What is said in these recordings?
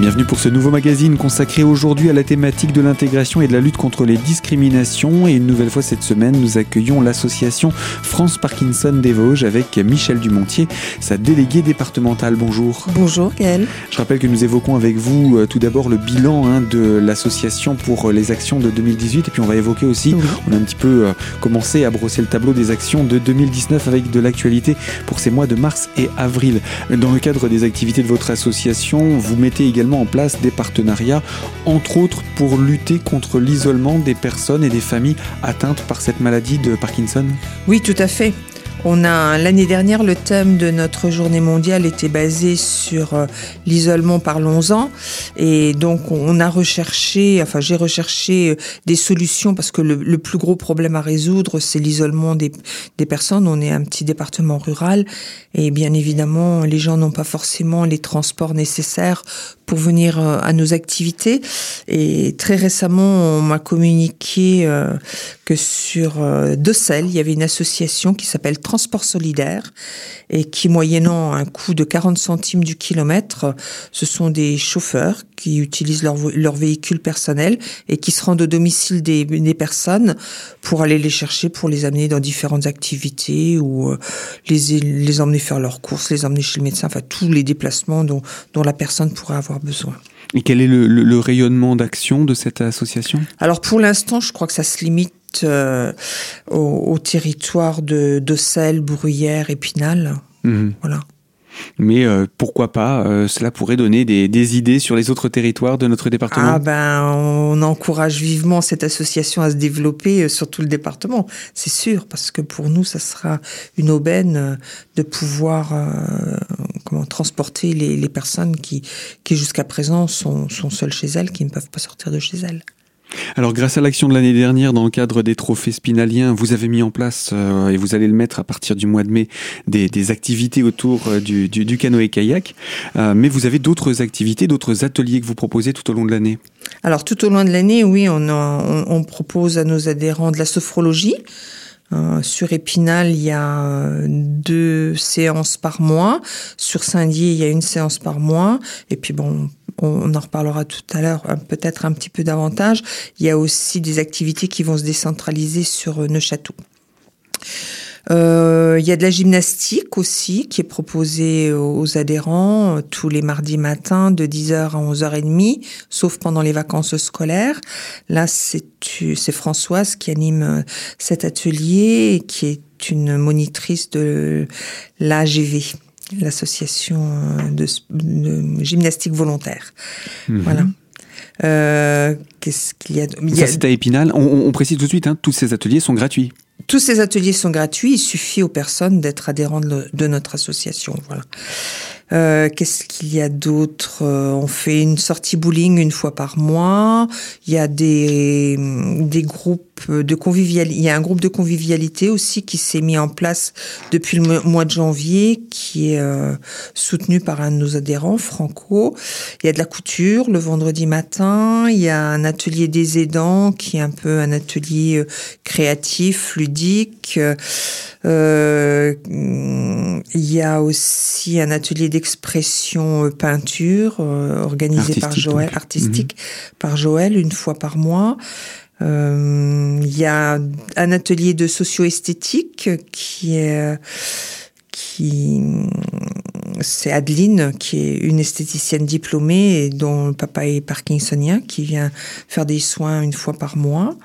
bienvenue pour ce nouveau magazine consacré aujourd'hui à la thématique de l'intégration et de la lutte contre les discriminations. Et une nouvelle fois cette semaine, nous accueillons l'association France Parkinson des Vosges avec Michel Dumontier, sa déléguée départementale. Bonjour. Bonjour Gaël. Je rappelle que nous évoquons avec vous euh, tout d'abord le bilan hein, de l'association pour euh, les actions de 2018 et puis on va évoquer aussi, on a un petit peu euh, commencé à brosser le tableau des actions de 2019 avec de l'actualité pour ces mois de mars et avril. Dans le cadre des activités de votre association, vous mettez également en place des partenariats, entre autres pour lutter contre l'isolement des personnes et des familles atteintes par cette maladie de Parkinson? Oui, tout à fait. On a l'année dernière le thème de notre journée mondiale était basé sur euh, l'isolement parlons-en. Et donc on a recherché enfin j'ai recherché euh, des solutions parce que le, plus gros problème à résoudre c'est l'isolement des, des personnes. On est un petit département rural et bien évidemment les gens n'ont pas forcément les transports nécessaires pour venir euh, à nos activités. Et très récemment on m'a communiqué que sur Dossel il y avait une association qui s'appelle transport solidaire et qui, moyennant un coût de 40 centimes du kilomètre, ce sont des chauffeurs qui utilisent leur, leur véhicule personnel et qui se rendent au domicile des, des, personnes pour aller les chercher, pour les amener dans différentes activités ou euh, les, les emmener faire leurs courses, les emmener chez le médecin, enfin tous les déplacements dont, dont la personne pourrait avoir besoin. Et quel est le, le rayonnement d'action de cette association? Alors pour l'instant, je crois que ça se limite euh, au, territoire de Docelle, Bruyère, Épinal. Mhm. Voilà. Mais euh, pourquoi pas euh, Cela pourrait donner des, idées sur les autres territoires de notre département? Ah ben, on encourage vivement cette association à se développer sur tout le département, c'est sûr, parce que pour nous, ça sera une aubaine de pouvoir comment transporter les, personnes qui, qui jusqu'à présent sont, sont seules chez elles, qui ne peuvent pas sortir de chez elles. Alors, grâce à l'action de l'année dernière, dans le cadre des trophées spinaliens, vous avez mis en place, euh, et vous allez le mettre à partir du mois de mai, des, activités autour euh, du, du, canoë-kayak. Euh, mais vous avez d'autres activités, d'autres ateliers que vous proposez tout au long de l'année Alors, tout au long de l'année, oui, on, on, propose à nos adhérents de la sophrologie. sur Épinal, il y a deux séances par mois. Sur Saint-Dié, il y a une séance par mois. Et puis bon, on en reparlera tout à l'heure peut-être un petit peu davantage. Il y a aussi des activités qui vont se décentraliser sur euh, Neuchâteau. Euh, il y a de la gymnastique aussi qui est proposée aux adhérents euh, tous les mardis matins de 10h à 11h30, sauf pendant les vacances scolaires. Là, c'est Françoise qui anime cet atelier et qui est une monitrice de l'AGV l'association euh, de, gymnastique volontaire. Mhm. Voilà. Euh, qu'est-ce qu'il y a, Ça, c'est à Épinal. On, précise tout de suite, hein, tous ces ateliers sont gratuits. Tous ces ateliers sont gratuits. Il suffit aux personnes d'être adhérents de, notre association. Voilà. Euh, Qu'est-ce qu'il y a d'autre euh, On fait une sortie bowling une fois par mois. Il y a des, des groupes de convivialité. Il y a un groupe de convivialité aussi qui s'est mis en place depuis le mois de janvier, qui est euh, soutenu par un de nos adhérents, Franco. Il y a de la couture le vendredi matin. Il y a un atelier des aidants qui est un peu un atelier créatif, ludique. Il y a aussi un atelier d'expression euh, peinture euh, organisé par Joël, artistique mhm. par Joël une fois par mois. Euh, il y a un atelier de socio-esthétique qui est qui c'est Adeline qui est une esthéticienne diplômée et dont le papa est parkinsonien qui vient faire des soins une fois par mois.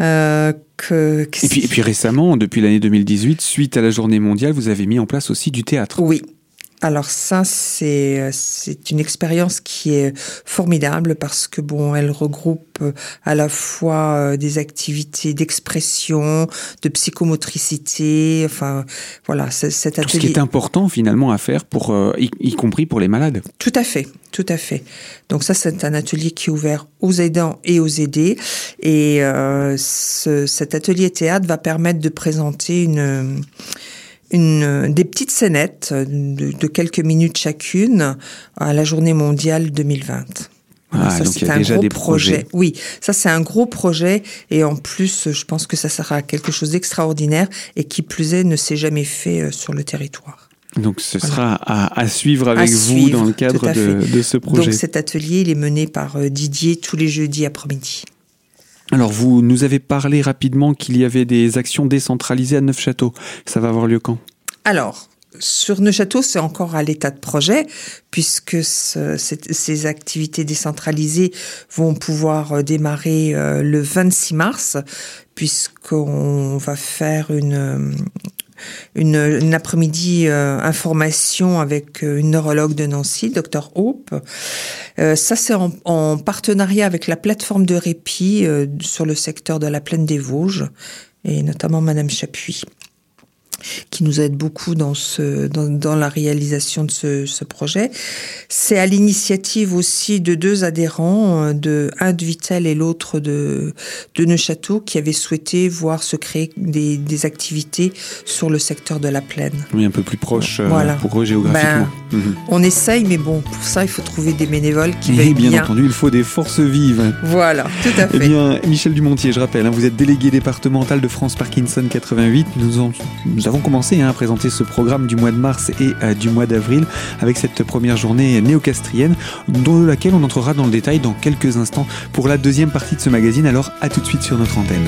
Euh, que, et, puis, et puis récemment, depuis l'année 2018, suite à la journée mondiale, vous avez mis en place aussi du théâtre. Oui, alors ça, c'est c'est une expérience qui est formidable parce que bon, elle regroupe à la fois euh, des activités d'expression, de psychomotricité, enfin voilà, cet atelier. Tout ce qui est important finalement à faire pour, euh, y, compris pour les malades. Tout à fait, tout à fait. Donc ça, c'est un atelier qui est ouvert aux aidants et aux aidés, et euh, ce, cet atelier théâtre va permettre de présenter une une, des petites scénettes de, quelques minutes chacune à la journée mondiale 2020. Ah, ça, c'est un gros projet. Oui, ça c'est un gros projet et en plus, je pense que ça sera quelque chose d'extraordinaire et qui plus est ne s'est jamais fait euh, sur le territoire. Donc ce sera à, suivre avec vous dans le cadre de, ce projet. Donc cet atelier, il est mené par euh, Didier tous les jeudis après-midi. Alors vous nous avez parlé rapidement qu'il y avait des actions décentralisées à Neufchâteau. Ça va avoir lieu quand? Alors, sur Neufchâteau, c'est encore à l'état de projet, puisque ces activités décentralisées vont pouvoir euh, démarrer euh, le 26 mars, puisqu'on va faire une, une, après-midi information avec une neurologue de Nancy, Dr Hope. Ça, c'est en, en, partenariat avec la plateforme de répit sur le secteur de la plaine des Vosges, et notamment Madame Chapuis qui nous aide beaucoup dans, ce, dans, dans la réalisation de ce, ce projet. C'est à l'initiative aussi de deux adhérents, de un de Vitel et l'autre de, de Neuchâteau, qui avaient souhaité voir se créer des, des activités sur le secteur de la plaine. Oui, un peu plus proche euh, pour eux géographiquement. Ben, mhm. On essaye, mais bon, pour ça, il faut trouver des bénévoles qui et veuillent bien. bien entendu, il faut des forces vives. Voilà, tout à fait. Eh bien, Michel Dumontier, je rappelle, hein, vous êtes délégué départemental de France Parkinson 88. Nous, en, nous avons avons commencé hein, à présenter ce programme du mois de mars et euh, du mois d'avril avec cette première journée néocastrienne, dans laquelle on entrera dans le détail dans quelques instants pour la deuxième partie de ce magazine. Alors à tout de suite sur notre antenne.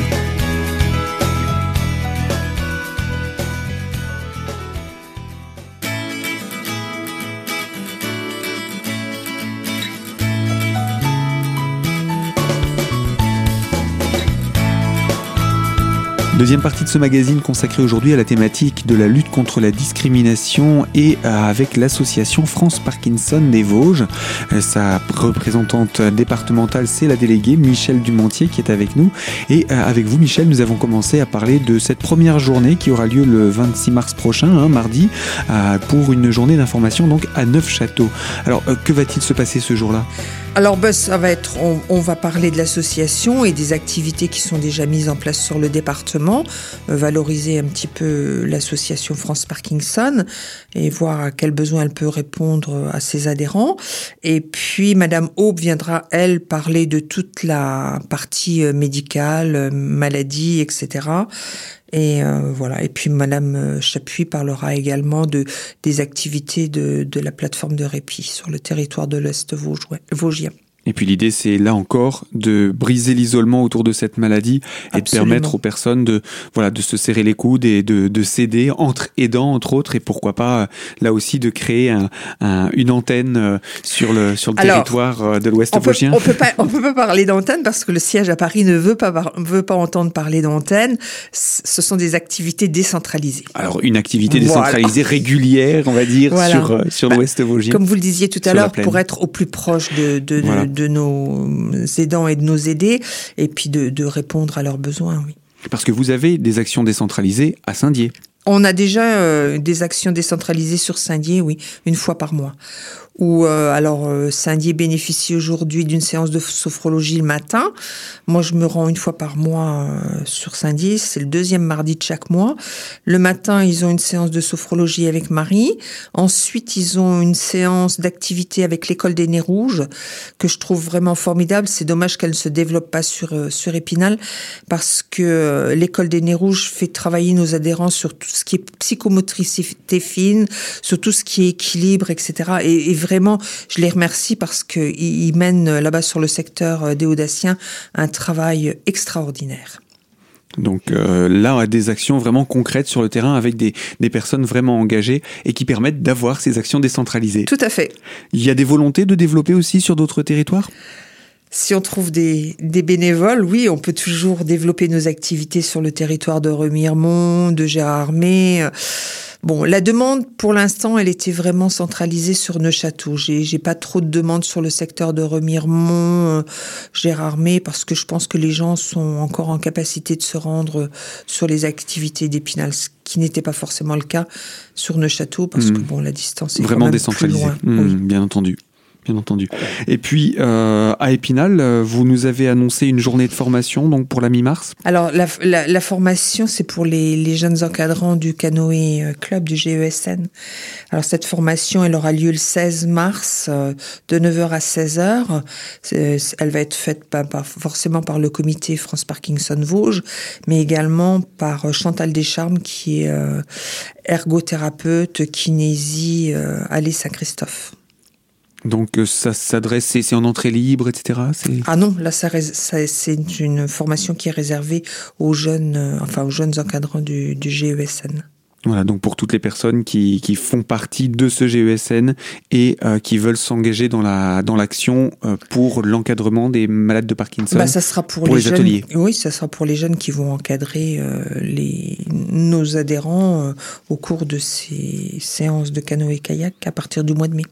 Deuxième partie de ce magazine consacré aujourd'hui à la thématique de la lutte contre la discrimination et euh, avec l'association France Parkinson des Vosges. Euh, sa représentante départementale, c'est la déléguée Michel Dumontier qui est avec nous. Et euh, avec vous, Michel, nous avons commencé à parler de cette première journée qui aura lieu le 26 mars prochain, hein, mardi, pour une journée d'information donc à Neufchâteau. Alors, que va-t-il se passer ce jour-là? Alors, ben, ça va être, on, on va parler de l'association et des activités qui sont déjà mises en place sur le département, euh, valoriser un petit peu l'association France Parkinson et voir à quels besoins elle peut répondre à ses adhérents. Et puis, Madame Aube viendra, elle, parler de toute la partie euh, médicale, euh, maladie, etc. Et euh, voilà. Et puis Madame Chapuis parlera également de des activités de, de la plateforme de répit sur le territoire de l'Est vosgien. Et puis l'idée, c'est là encore de briser l'isolement autour de cette maladie et de permettre aux personnes de voilà de se serrer les coudes et de, de s'aider entre aidants entre autres et pourquoi pas là aussi de créer un, un, une antenne euh, sur le sur le Alors, territoire euh, de l'Ouest vosgien. on peut pas on peut pas parler d'antenne parce que le siège à Paris ne veut pas veut pas entendre parler d'antenne. Ce sont des activités décentralisées. Alors une activité Voilà. décentralisée régulière, on va dire, Voilà. sur euh, sur Bah, l'Ouest vosgien. Comme vous le disiez tout à l'heure, pour être au plus proche de, de, de- Voilà. de nos aidants et de nos aidés, et puis de, de répondre à leurs besoins, oui. Parce que vous avez des actions décentralisées à Saint-Dié. On a déjà euh, des actions décentralisées sur Saint-Dié, oui, une fois par mois. Où euh, alors euh, Saint-Dié bénéficie aujourd'hui d'une séance de sophrologie le matin. Moi, je me rends une fois par mois euh, sur Saint-Dié. C'est le deuxième mardi de chaque mois. Le matin, ils ont une séance de sophrologie avec Marie. Ensuite, ils ont une séance d'activité avec l'école des Nez Rouges que je trouve vraiment formidable. C'est dommage qu'elle ne se développe pas sur euh, sur Épinal parce que euh, l'école des Nez Rouges fait travailler nos adhérents sur tout ce qui est psychomotricité fine, sur tout ce qui est équilibre, etc. Et, et vraiment, je les remercie parce que ils ils mènent euh, là-bas sur le secteur euh, des Audaciens un travail extraordinaire. Donc euh, là, on a des actions vraiment concrètes sur le terrain avec des, des personnes vraiment engagées et qui permettent d'avoir ces actions décentralisées. Tout à fait. Il y a des volontés de développer aussi sur d'autres territoires? Si on trouve des, des bénévoles, oui, on peut toujours développer nos activités sur le territoire de Remiremont, de Gérardmer. Euh, Bon, la demande, pour l'instant, elle était vraiment centralisée sur Neuchâteau. J'ai, j'ai pas trop de demandes sur le secteur de Remiremont, euh, Gérardmer, parce que je pense que les gens sont encore en capacité de se rendre sur les activités d'Épinal, ce qui n'était pas forcément le cas sur Neuchâteau, parce Mhm. que bon, la distance est quand Vraiment. Mmh, Oui. bien entendu. Bien entendu. Et puis, euh, à Épinal, euh, vous nous avez annoncé une journée de formation donc pour la mi-mars? Alors, la, formation, c'est pour les, jeunes encadrants du canoë euh, club du GESN. Alors, cette formation, elle aura lieu le 16 mars, de 9h à 16h. Elle va être faite pas, forcément par le comité France Parkinson Vosges, mais également par Chantal Descharmes, qui est ergothérapeute, kinésie à Saint-Christophe. Donc euh, ça s'adresse, c'est en entrée libre, etc. Ah non, là ça, ça c'est une formation qui est réservée aux jeunes, euh, enfin aux jeunes encadrants du, du GESN. Voilà, donc pour toutes les personnes qui, qui font partie de ce GESN et euh, qui veulent s'engager dans la dans l'action euh, pour l'encadrement des malades de Parkinson. Bah, ça sera pour, pour les, les jeunes, ateliers. Oui, ça sera pour les jeunes qui vont encadrer euh, les nos adhérents au cours de ces séances de canoë kayak à partir du mois de mai.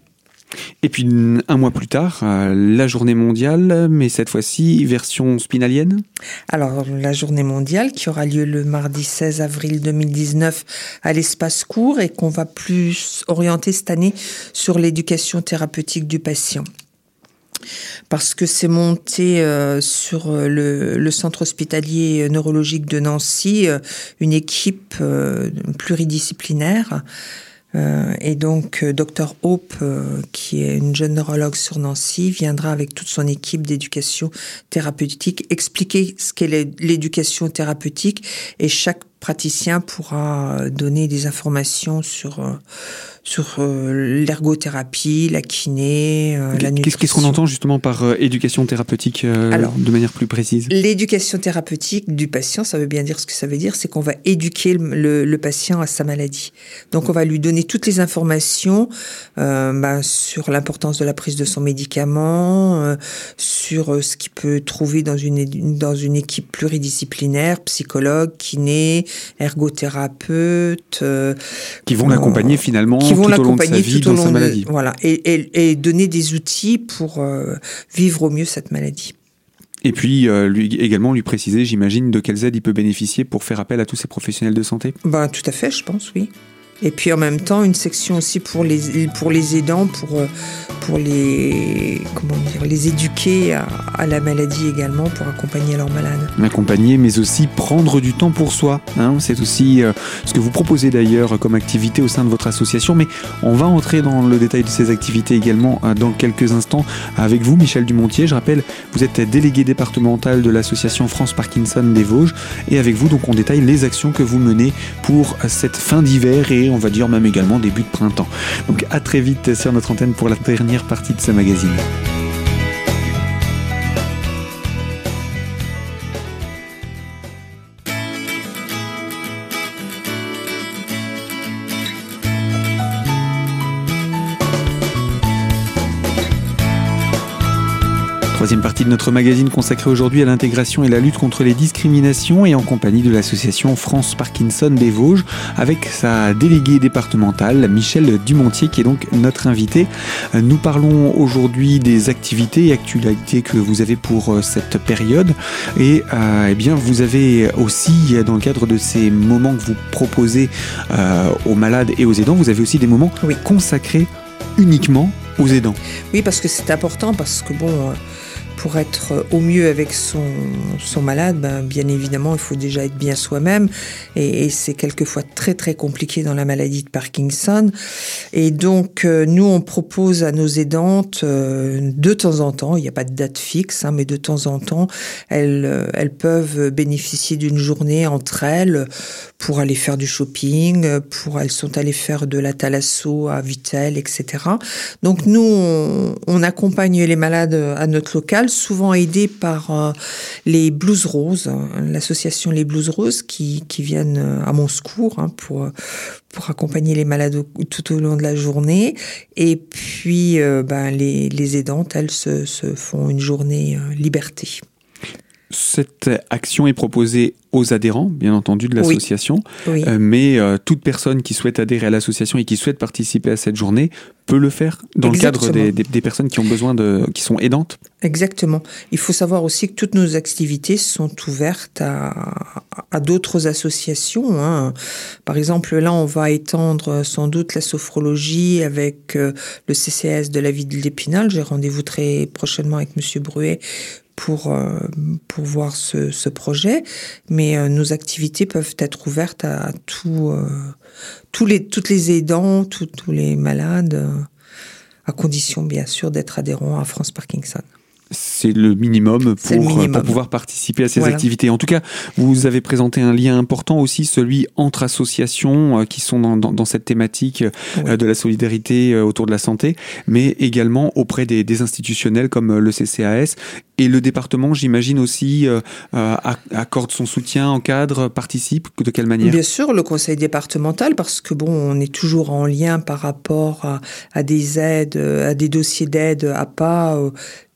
Et puis un mois plus tard, euh, la journée mondiale, mais cette fois-ci version spinalienne. Alors la journée mondiale qui aura lieu le mardi 16 avril 2019 à l'espace court et qu'on va plus orienter cette année sur l'éducation thérapeutique du patient. Parce que c'est monté euh, sur le, le, centre hospitalier neurologique de Nancy euh, une équipe euh, pluridisciplinaire. euh, et donc, euh, Dr Hope, euh, qui est une jeune neurologue sur Nancy, viendra avec toute son équipe d'éducation thérapeutique expliquer ce qu'est l'éducation thérapeutique. Et chaque praticien pourra donner des informations sur sur euh, l'ergothérapie, la kiné, euh, la nutrition. Qu'est-ce qu'on entend justement par euh, éducation thérapeutique Alors, de manière plus précise? L'éducation thérapeutique du patient, ça veut bien dire ce que ça veut dire, c'est qu'on va éduquer le, le, le, patient à sa maladie. Donc on va lui donner toutes les informations bah, sur l'importance de la prise de son médicament, sur ce qu'il peut trouver dans une dans une équipe pluridisciplinaire, psychologue, kiné, ergothérapeute, qui vont l'accompagner finalement. Qui vont tout au long de de, voilà et, et, et, donner des outils pour euh, vivre au mieux cette maladie. Et puis euh, lui également lui préciser, j'imagine, de quelles aides il peut bénéficier pour faire appel à tous ces professionnels de santé? Ben tout à fait, je pense, oui. Et puis en même temps, une section aussi pour les, pour les aidants, pour, euh, pour les, comment dire, les éduquer à, la maladie également, pour accompagner leurs malades. Accompagner, mais aussi prendre du temps pour soi. Hein. C'est aussi euh, ce que vous proposez d'ailleurs comme activité au sein de votre association. Mais on va entrer dans le détail de ces activités également euh, dans quelques instants avec vous, Michel Dumontier. Je rappelle, vous êtes délégué départemental de l'association France Parkinson des Vosges. Et avec vous, donc, on détaille les actions que vous menez pour cette fin d'hiver et on va dire même également début de printemps. Donc à très vite sur notre antenne pour la dernière partie de ce magazine. Troisième partie de notre magazine consacrée aujourd'hui à l'intégration et la lutte contre les discriminations et en compagnie de l'association France Parkinson des Vosges avec sa déléguée départementale Michel Dumontier qui est donc notre invité. Nous parlons aujourd'hui des activités et actualités que vous avez pour cette période et euh, eh bien vous avez aussi dans le cadre de ces moments que vous proposez euh, aux malades et aux aidants, vous avez aussi des moments oui. consacrés uniquement aux aidants. Oui, parce que c'est important, parce que bon, euh, pour être au mieux avec son, malade, ben, bien évidemment, il faut déjà être bien soi-même. Et, c'est quelquefois très très compliqué dans la maladie de Parkinson. Et donc, euh, nous, on propose à nos aidantes, euh, de temps en temps, il n'y a pas de date fixe, hein, mais de temps en temps, elles, euh, elles peuvent bénéficier d'une journée entre elles pour aller faire du shopping, pour elles sont allées faire de la thalasso à Vitel, etc. Donc nous, on accompagne les malades à notre local, souvent aidés par euh, les Blues Roses, l'association Les Blues Roses, qui, qui viennent à mon secours hein, pour pour accompagner les malades tout au long de la journée. Et puis, euh, ben, les, les aidantes, elles se, se, font une journée euh, liberté cette action est proposée aux adhérents, bien entendu, de l'association, euh, mais euh, toute personne qui souhaite adhérer à l'association et qui souhaite participer à cette journée peut le faire dans le cadre des, des, personnes qui ont besoin de, qui sont aidantes. Exactement. Il faut savoir aussi que toutes nos activités sont ouvertes à, à d'autres associations. Hein. Par exemple, là, on va étendre sans doute la sophrologie avec euh, le CCS de la ville d'Épinal. J'ai rendez-vous très prochainement avec Monsieur Bruet pour, euh, pour voir ce, ce projet, mais euh, nos activités peuvent être ouvertes à, tout, euh, tous les, toutes les aidants, tous les malades, à condition bien sûr d'être adhérents à France Parkinson c'est le minimum pour, pour, pouvoir participer à ces activités. En tout cas, vous avez présenté un lien important aussi, celui entre associations euh, qui sont dans, dans, dans cette thématique euh, de la solidarité euh, autour de la santé, mais également auprès des, des institutionnels comme le CCAS. Et le département, j'imagine aussi, accorde son soutien, encadre, participe. De quelle manière? Bien sûr, le conseil départemental, parce que bon, on est toujours en lien par rapport à, à des aides, à des dossiers d'aide à pas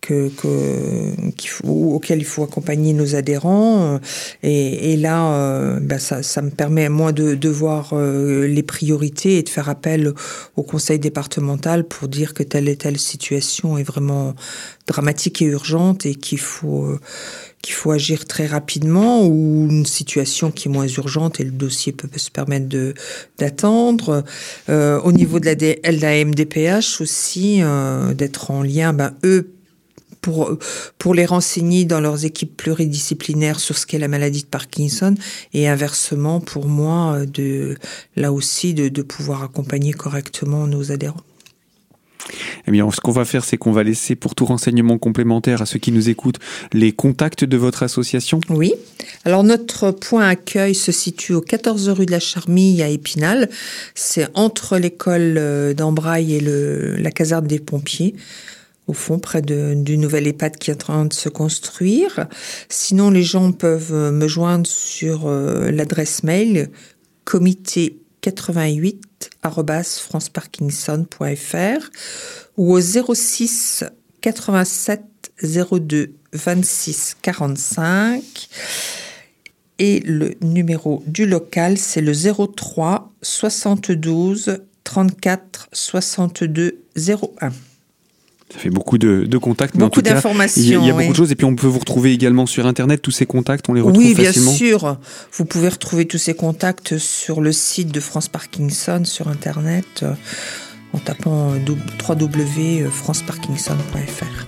que, que qu'il faut, auquel il faut accompagner nos adhérents. Et, et là, euh, ben ça, ça, me permet moi de, de voir euh, les priorités et de faire appel au conseil départemental pour dire que telle et telle situation est vraiment dramatique et urgente et qu'il faut euh, qu'il faut agir très rapidement ou une situation qui est moins urgente et le dossier peut se permettre de d'attendre. Euh, au niveau de la, la MDPH aussi, euh, d'être en lien, ben, eux pour, pour les renseigner dans leurs équipes pluridisciplinaires sur ce qu'est la maladie de Parkinson et inversement pour moi de là aussi de, de pouvoir accompagner correctement nos adhérents. Eh bien, ce qu'on va faire, c'est qu'on va laisser pour tout renseignement complémentaire à ceux qui nous écoutent les contacts de votre association. Oui. Alors, notre point accueil se situe au 14 rue de la Charmille à Épinal. C'est entre l'école euh, d'Ambraille et le, la caserne des pompiers au fond, près de, du nouvel EHPAD qui est en train de se construire. Sinon, les gens peuvent me joindre sur euh, l'adresse mail comité 88 franceparkinson.fr ou au 06 87 02 26 45 et le numéro du local c'est le 03 72 34 62 01. Ça fait beaucoup de, de contacts. Beaucoup d'informations. Il y a, il y a beaucoup de choses. Et puis, on peut vous retrouver également sur Internet. Tous ces contacts, on les retrouve facilement. Oui, bien sûr. Vous pouvez retrouver tous ces contacts sur le site de France Parkinson, sur Internet, euh, en tapant euh, www.franceparkinson.fr.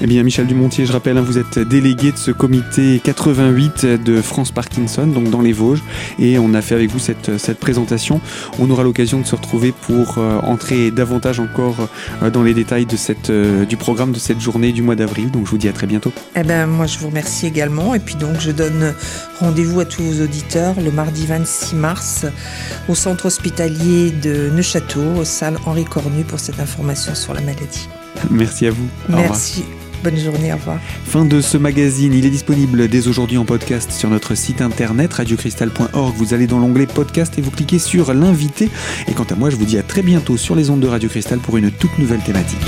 Eh bien, Michel Dumontier, je rappelle, hein, vous êtes délégué de ce comité 88 de France Parkinson, donc dans les Vosges, et on a fait avec vous cette, cette présentation. On aura l'occasion de se retrouver pour euh, entrer davantage encore euh, dans les détails de cette, euh, du programme de cette journée du mois d'avril. Donc, je vous dis à très bientôt. Eh ben, moi, je vous remercie également, et puis donc, je donne rendez-vous à tous vos auditeurs le mardi 26 mars au centre hospitalier de Neuchâteau, aux salles Henri Cornu, pour cette information sur la maladie. Merci à vous. Merci. Bonne journée, au revoir. Fin de ce magazine, il est disponible dès aujourd'hui en podcast sur notre site internet radiocristal.org. Vous allez dans l'onglet podcast et vous cliquez sur l'invité. Et quant à moi, je vous dis à très bientôt sur les ondes de Radio Cristal pour une toute nouvelle thématique.